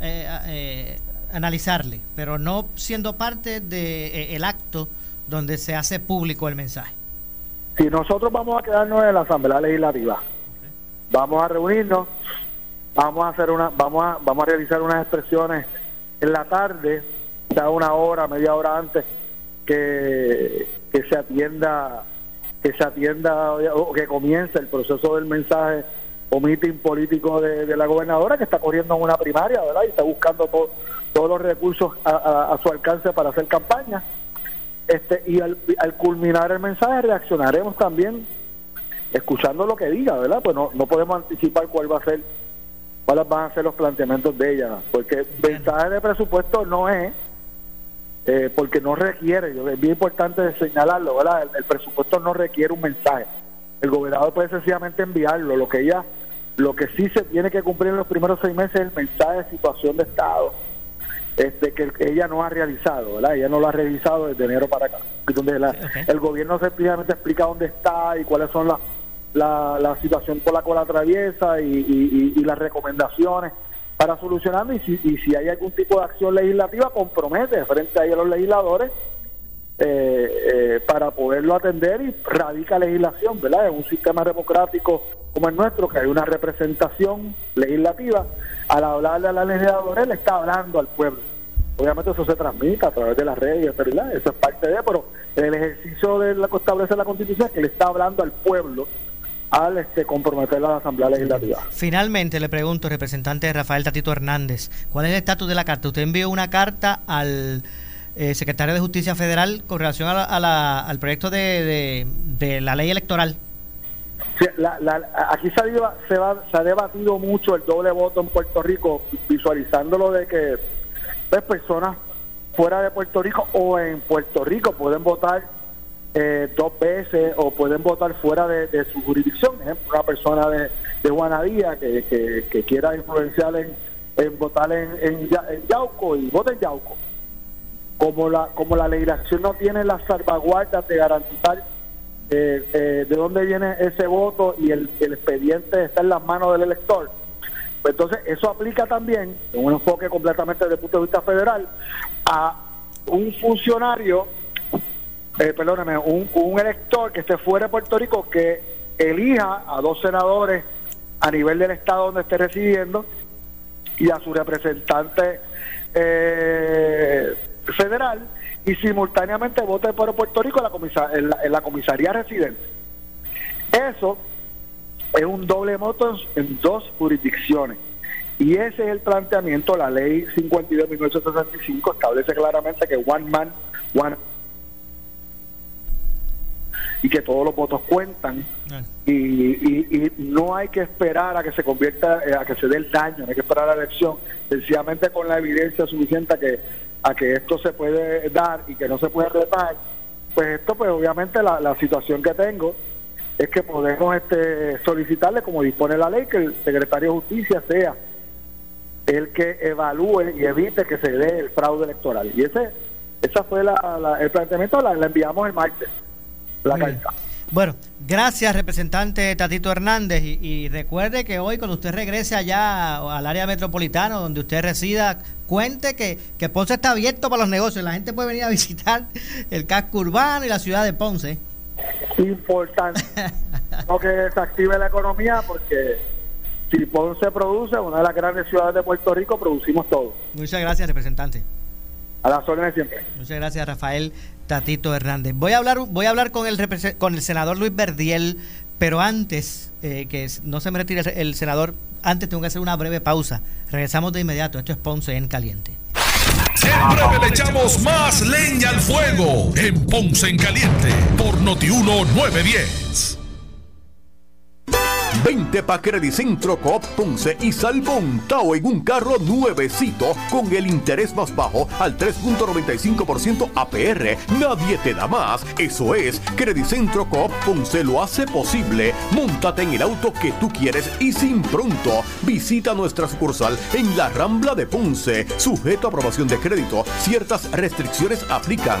eh, eh, analizarle, pero no siendo parte del de, eh, el acto donde se hace público el mensaje. Si nosotros vamos a quedarnos en la Asamblea Legislativa, vamos a reunirnos, vamos a hacer una, vamos a, vamos a realizar unas expresiones en la tarde, ya una hora, media hora antes que que se atienda que se atienda o que comience el proceso del mensaje o meeting político de, la gobernadora que está corriendo en una primaria, ¿verdad? Y está buscando todos los recursos a, su alcance para hacer campaña. Este, y al, culminar el mensaje reaccionaremos también escuchando lo que diga, ¿verdad? Pues no, no podemos anticipar cuál va a ser, cuáles van a ser los planteamientos de ella, porque mensaje de presupuesto no es eh, porque no requiere, es bien importante señalarlo, ¿verdad? El, presupuesto no requiere un mensaje. El gobernador puede sencillamente enviarlo. Lo que ella, lo que sí se tiene que cumplir en los primeros seis meses es el mensaje de situación de Estado, este que ella no ha realizado, ¿verdad? Ella no lo ha realizado desde enero para acá. Donde el gobierno sencillamente explica dónde está y cuáles son las la, la situación por la cual atraviesa y, y las recomendaciones para solucionarlo y si, y si hay algún tipo de acción legislativa compromete frente a los legisladores eh, eh, para poderlo atender y radica legislación, ¿verdad? En un sistema democrático como el nuestro, que hay una representación legislativa, al hablarle a la legisladores le está hablando al pueblo. Obviamente eso se transmite a través de las redes, ¿verdad? Eso es parte de, pero el ejercicio de lo que establece la Constitución es que le está hablando al pueblo al este, comprometer la Asamblea Legislativa. Finalmente le pregunto, representante Rafael Tatito Hernández, ¿cuál es el estatus de la carta? Usted envió una carta al eh, secretario de Justicia Federal con relación a la, al proyecto de, de, la ley electoral. aquí se ha, se, va, se ha debatido mucho el doble voto en Puerto Rico, visualizándolo de que pues, personas fuera de Puerto Rico o en Puerto Rico pueden votar eh, dos veces o pueden votar fuera de, su jurisdicción. ejemplo, una persona de, de que, que, quiera influenciar en, votar en, en, Yauco y vote en Yauco. Como la, como la legislación no tiene las salvaguardas de garantizar eh, eh, de dónde viene ese voto y el, el expediente está en las manos del elector, pues entonces eso aplica también, en un enfoque completamente desde el punto de vista federal, a un funcionario eh, perdóname, un, elector que esté fuera de Puerto Rico que elija a dos senadores a nivel del estado donde esté residiendo y a su representante eh, federal y simultáneamente vote por Puerto Rico en la, en la, comisaría residente. Eso es un doble moto en dos jurisdicciones. Y ese es el planteamiento, la ley 52 de 1965 establece claramente que one man, one y que todos los votos cuentan y, y, no hay que esperar a que se convierta, eh, a que se dé el daño, no hay que esperar a la elección, sencillamente con la evidencia suficiente a que, a que esto se puede dar y que no se puede retar, pues esto pues obviamente la, la situación que tengo es que podemos este, solicitarle, como dispone la ley, que el secretario de Justicia sea el que evalúe y evite que se dé el fraude electoral. Y ese esa fue la, el planteamiento, la, la enviamos el martes. Bueno, gracias representante Tatito Hernández y, recuerde que hoy cuando usted regrese allá al área metropolitana donde usted resida, cuente que, que Ponce está abierto para los negocios, la gente puede venir a visitar el casco urbano y la ciudad de Ponce. Importante, no que se active la economía porque si Ponce produce, una de las grandes ciudades de Puerto Rico, producimos todo. Muchas gracias representante. A las órdenes siempre. Muchas gracias Rafael Tatito Hernández. Voy a hablar, voy a hablar con el senador Luis Verdiel, pero antes eh, que no se me retire el senador, antes tengo que hacer una breve pausa. Regresamos de inmediato. Esto es Ponce en Caliente. Siempre le echamos más leña al fuego en Ponce en Caliente por Notiuno 910. 20 pa' Centro Coop Ponce y salvo un Tao en un carro nuevecito con el interés más bajo al 3.95% APR. Nadie te da más. Eso es, Centro Coop Ponce lo hace posible. Móntate en el auto que tú quieres y sin pronto. Visita nuestra sucursal en la Rambla de Ponce. Sujeto a aprobación de crédito. Ciertas restricciones aplican.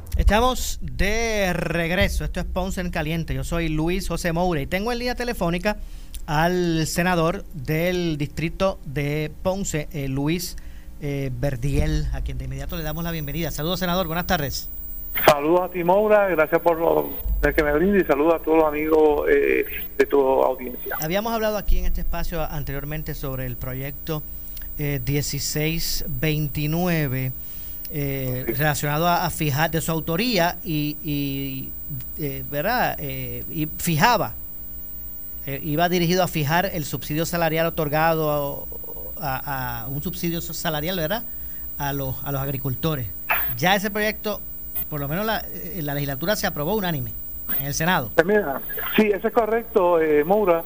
estamos de regreso. Esto es Ponce en Caliente. Yo soy Luis José Moura y tengo en línea telefónica al senador del distrito de Ponce, eh, Luis eh, Verdiel, a quien de inmediato le damos la bienvenida. Saludos, senador. Buenas tardes. Saludos a ti, Moura. Gracias por lo que me brinda y saludos a todos los amigos eh, de tu audiencia. Habíamos hablado aquí en este espacio anteriormente sobre el proyecto 1629 eh, relacionado a, fijar de su autoría y, eh, ¿verdad? Eh, y fijaba, iba dirigido a fijar el subsidio salarial otorgado a, un subsidio salarial, ¿verdad? A los, a los agricultores. Ya ese proyecto, por lo menos la, la legislatura se aprobó unánime en el Senado. Pues sí, eso es correcto, Moura.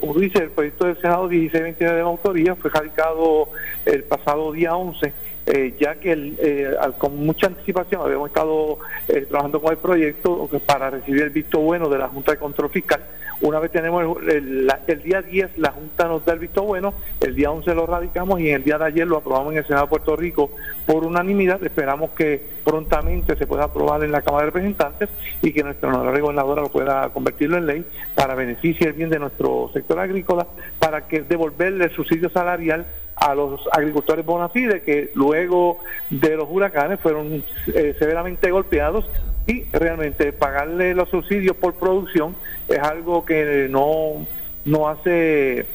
como dice, el proyecto del Senado 1629 de autoría fue radicado el pasado día 11 eh, ya que eh, con mucha anticipación habíamos estado eh, trabajando con el proyecto para recibir el visto bueno de la Junta de Control Fiscal. Una vez tenemos el, día 10, la Junta nos da el visto bueno, el día 11 lo radicamos y el día de ayer lo aprobamos en el Senado de Puerto Rico por unanimidad. Esperamos que prontamente se pueda aprobar en la Cámara de Representantes y que nuestra honorable gobernadora lo pueda convertirlo en ley para beneficio y el bien de nuestro sector agrícola, para que devolverle el subsidio salarial a los agricultores bona fide que luego de los huracanes fueron eh, severamente golpeados y realmente pagarle los subsidios por producción es algo que no, no hace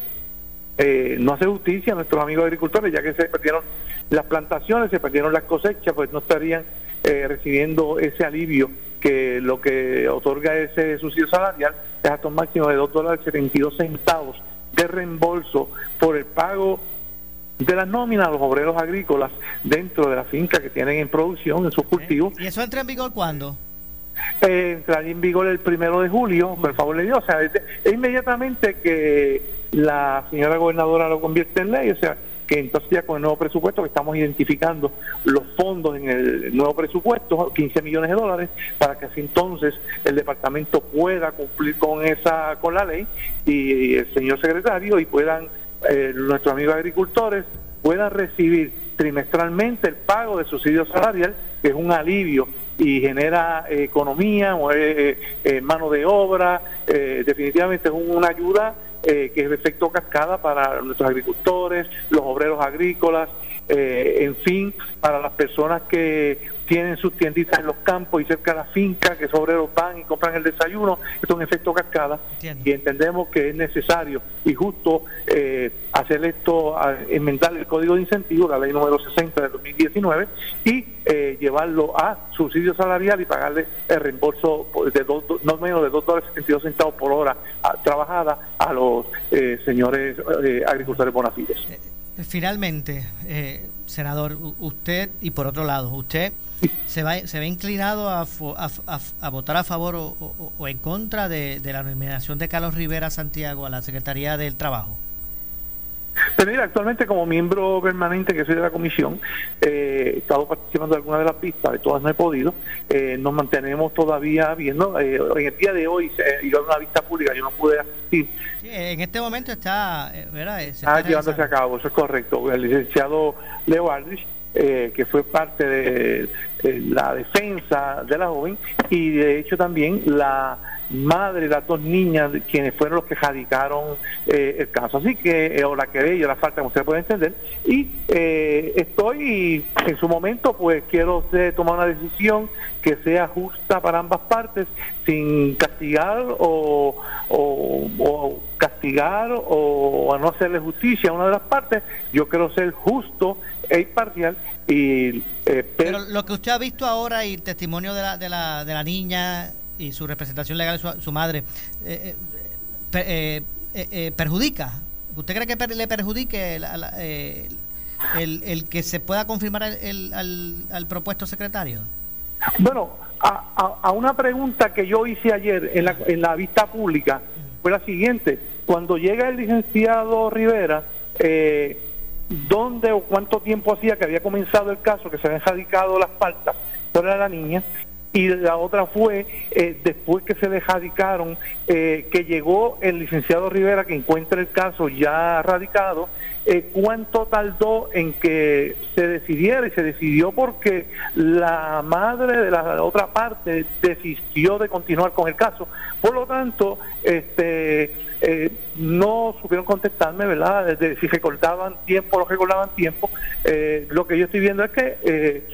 eh, no hace justicia a nuestros amigos agricultores ya que se perdieron las plantaciones, se perdieron las cosechas, pues no estarían eh, recibiendo ese alivio que lo que otorga ese subsidio salarial es hasta un máximo de 2 dólares 72 centavos de reembolso por el pago de las nóminas a los obreros agrícolas dentro de la finca que tienen en producción, en sus cultivos. ¿Y eso entra en vigor cuándo? Eh, entraría en vigor el primero de julio, por favor de Dios. O sea, es, inmediatamente que la señora gobernadora lo convierte en ley, o sea, que entonces ya con el nuevo presupuesto que estamos identificando los fondos en el nuevo presupuesto, 15 millones de dólares, para que así entonces el departamento pueda cumplir con esa con la ley y el señor secretario y puedan eh, nuestros amigos agricultores puedan recibir trimestralmente el pago de subsidio salarial, que es un alivio y genera economía, eh, eh, mano de obra, definitivamente es una ayuda eh, que es efecto cascada para nuestros agricultores, los obreros agrícolas, eh, en fin, para las personas que tienen sus tienditas en los campos y cerca de la finca, que esos obreros van y compran el desayuno, esto es un efecto cascada y entendemos que es necesario y justo eh, hacer esto, enmendar el código de incentivos, la ley número 60 del 2019 y eh, llevarlo a subsidio salarial y pagarle el reembolso de dos, no menos de 2 dólares 72 centavos por hora a- trabajada a los eh, señores eh, agricultores bona fides. Finalmente, eh, senador, usted, y por otro lado, usted se va se ve inclinado a, votar a favor o en contra de, de la nominación de Carlos Rivera Santiago a la Secretaría del Trabajo. Pero mira, actualmente como miembro permanente que soy de la comisión, eh, he estado participando de algunas de las pistas, de todas no he podido, eh, nos mantenemos todavía viendo, eh, en el día de hoy se iba a una vista pública, yo no pude asistir, Sí, en este momento está, eh, ¿verdad? Eh, Ah, llevándose a cabo, eso es correcto. El licenciado Leo Aldrich, eh, que fue parte de, de la defensa de la joven, y de hecho también la madre de las dos niñas, quienes fueron los que radicaron eh, el caso. Así que, eh, o la querella, la falta, como usted puede entender, y eh, estoy, en su momento, pues quiero eh, tomar una decisión que sea justa para ambas partes, sin castigar o, o- o castigar o a no hacerle justicia a una de las partes. Yo quiero ser justo e imparcial y eh, Pero lo que usted ha visto ahora y el testimonio de la, de la, de la niña y su representación legal, su, su madre, eh, eh, eh, perjudica. ¿Usted cree que per- le perjudique el, el que se pueda confirmar el, al, propuesto secretario? Bueno, a, a- a una pregunta que yo hice ayer en la, en la vista pública fue la siguiente. Cuando llega el licenciado Rivera, eh, ¿dónde o cuánto tiempo hacía que había comenzado el caso, que se habían radicado las faltas por la niña? Y la otra fue, eh, después que se le radicaron, eh, que llegó el licenciado Rivera, que encuentra el caso ya radicado, eh, cuánto tardó en que se decidiera y se decidió porque la madre de la otra parte desistió de continuar con el caso. Por lo tanto, este eh, no supieron contestarme, ¿verdad? De si recordaban tiempo o no recordaban tiempo. Eh, lo que yo estoy viendo es que eh,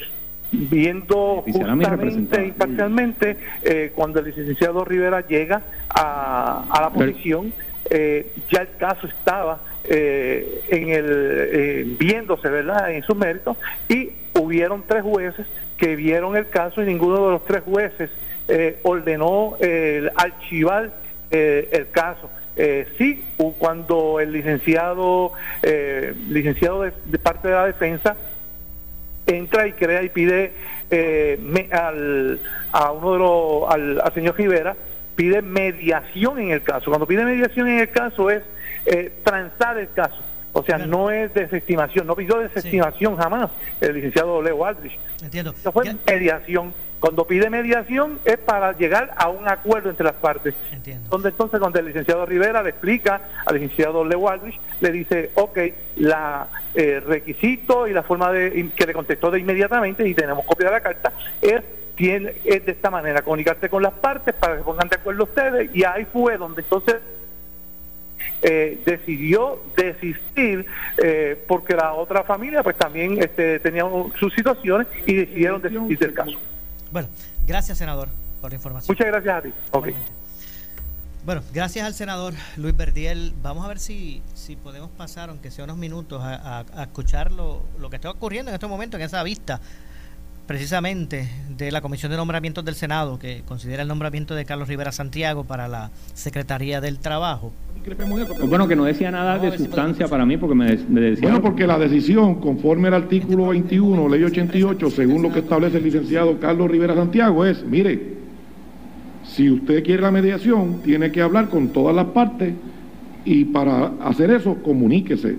viendo justamente imparcialmente eh, cuando el licenciado Rivera llega a, a la posición eh, ya el caso estaba eh, en el eh, viéndose verdad en sus méritos y hubieron tres jueces que vieron el caso y ninguno de los tres jueces eh, ordenó eh, archivar eh, el caso. Eh, sí cuando el licenciado eh, licenciado de, de parte de la defensa entra y crea y pide eh, me- al, a uno de los, al, al señor Rivera, pide mediación en el caso. Cuando pide mediación en el caso es eh, transar el caso. O sea, no es desestimación, no pidió desestimación jamás el licenciado Leo Aldrich. Entiendo. Eso fue mediación. Cuando pide mediación es para llegar a un acuerdo entre las partes. Donde entonces cuando el licenciado Rivera le explica al licenciado Leo Aldrich, le dice, ok, la eh, requisito y la forma de que le contestó de inmediatamente y tenemos copia de la carta es tiene es de esta manera comunicarte con las partes para que pongan de acuerdo ustedes y ahí fue donde entonces eh, decidió desistir eh, porque la otra familia pues también este, tenía sus situaciones y decidieron desistir del caso. Bueno, gracias, senador, por la información. Muchas gracias a ti. Bueno, gracias al senador Luis Verdiel. Vamos a ver si, si podemos pasar, aunque sea unos minutos, a, a- a escuchar lo, lo que está ocurriendo en estos momentos en esa vista, precisamente de la Comisión de Nombramientos del Senado, que considera el nombramiento de Carlos Rivera Santiago para la Secretaría del Trabajo. Pues bueno, que no decía nada de sustancia para mí, porque me, de- me decía... Bueno, porque la decisión, conforme al artículo 21, ley 88, según lo que establece el licenciado Carlos Rivera Santiago, es, mire, si usted quiere la mediación, tiene que hablar con todas las partes y para hacer eso, comuníquese.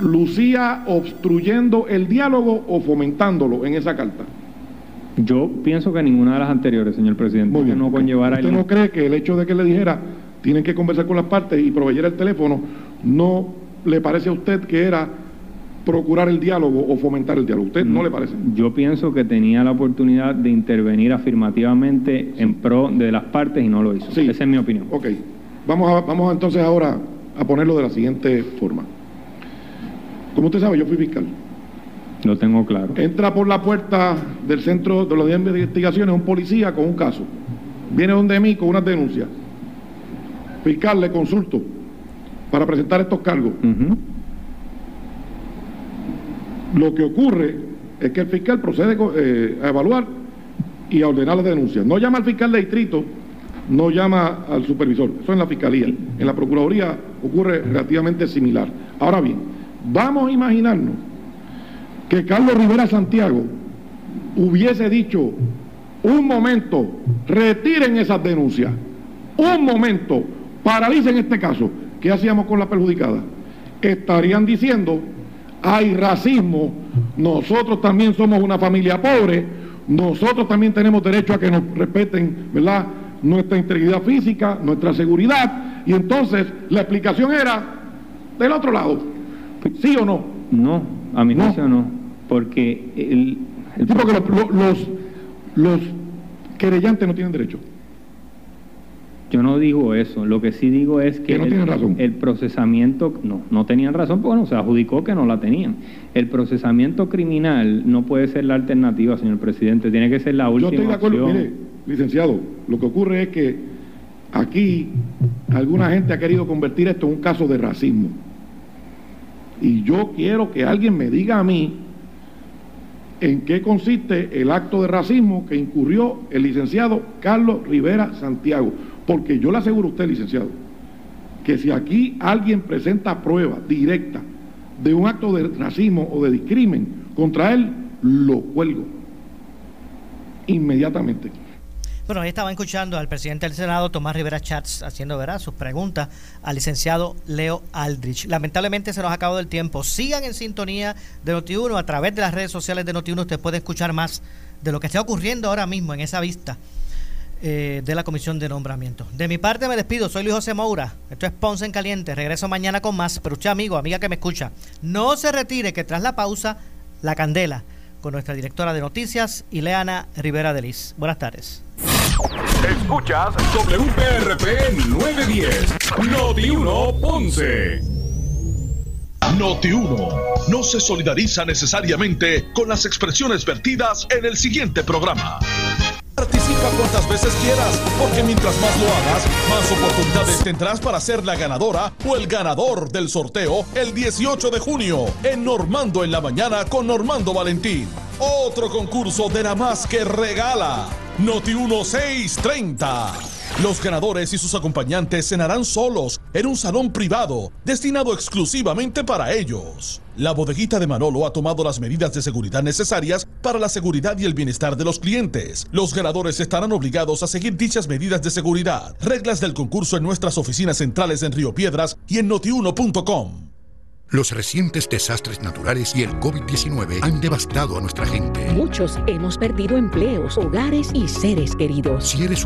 Lucía obstruyendo el diálogo o fomentándolo en esa carta. Yo pienso que ninguna de las anteriores, señor presidente, que no conllevara ¿Usted el... no cree que el hecho de que le dijera tienen que conversar con las partes y proveyera el teléfono no le parece a usted que era procurar el diálogo o fomentar el diálogo? ¿Usted no le parece? Yo pienso que tenía la oportunidad de intervenir afirmativamente en pro de las partes y no lo hizo. Esa es mi opinión. Ok. vamos, a, vamos entonces ahora a ponerlo de la siguiente forma. Como usted sabe, yo fui fiscal. Lo tengo claro. Entra por la puerta del centro de las investigaciones un policía con un caso. Viene donde mí con unas denuncias. Fiscal, le consulto para presentar estos cargos. Lo que ocurre es que el fiscal procede eh, a evaluar y a ordenar las denuncias. No llama al fiscal de distrito, no llama al supervisor. Eso en la fiscalía. En la procuraduría ocurre relativamente similar. Ahora bien, vamos a imaginarnos que Carlos Rivera Santiago hubiese dicho, un momento, retiren esas denuncias, un momento, paralicen este caso, ¿qué hacíamos con la perjudicada? Estarían diciendo, hay racismo, nosotros también somos una familia pobre, nosotros también tenemos derecho a que nos respeten, ¿verdad? Nuestra integridad física, nuestra seguridad, y entonces la explicación era del otro lado, ¿sí o no? No, a mi juicio no porque el, el porque los, los, los querellantes no tienen derecho. Yo no digo eso, lo que sí digo es que, no el, razón. el, procesamiento, no, no tenían razón, porque bueno, se adjudicó que no la tenían. El procesamiento criminal no puede ser la alternativa, señor presidente, tiene que ser la última Yo estoy de acuerdo, mire, licenciado, lo que ocurre es que aquí alguna gente ha querido convertir esto en un caso de racismo. Y yo quiero que alguien me diga a mí en qué consiste el acto de racismo que incurrió el licenciado Carlos Rivera Santiago. Porque yo le aseguro a usted, licenciado, que si aquí alguien presenta prueba directa de un acto de racismo o de discrimen contra él, lo cuelgo inmediatamente. Bueno, ahí estaban escuchando al presidente del Senado, Tomás Rivera Chats, haciendo ¿verdad? sus preguntas al licenciado Leo Aldrich. Lamentablemente se nos ha acabado el tiempo. Sigan en sintonía de Noti1 a través de las redes sociales de Noti1. Usted puede escuchar más de lo que está ocurriendo ahora mismo en esa vista eh, de la Comisión de Nombramiento. De mi parte me despido. Soy Luis José Moura. Esto es Ponce en Caliente. Regreso mañana con más. Pero usted, amigo, amiga que me escucha, no se retire que tras la pausa, la candela con nuestra directora de noticias, Ileana Rivera Delis. Buenas tardes. Escuchas WPRP 910, Noti 1 Ponce. Noti 1 no se solidariza necesariamente con las expresiones vertidas en el siguiente programa. Participa cuantas veces quieras, porque mientras más lo hagas, más oportunidades tendrás para ser la ganadora o el ganador del sorteo el 18 de junio en Normando en la mañana con Normando Valentín. Otro concurso de la más que regala. Noti 1630. Los ganadores y sus acompañantes cenarán solos en un salón privado destinado exclusivamente para ellos. La bodeguita de Manolo ha tomado las medidas de seguridad necesarias para la seguridad y el bienestar de los clientes. Los ganadores estarán obligados a seguir dichas medidas de seguridad. Reglas del concurso en nuestras oficinas centrales en Río Piedras y en notiuno.com. Los recientes desastres naturales y el COVID-19 han devastado a nuestra gente. Muchos hemos perdido empleos, hogares y seres queridos. Si eres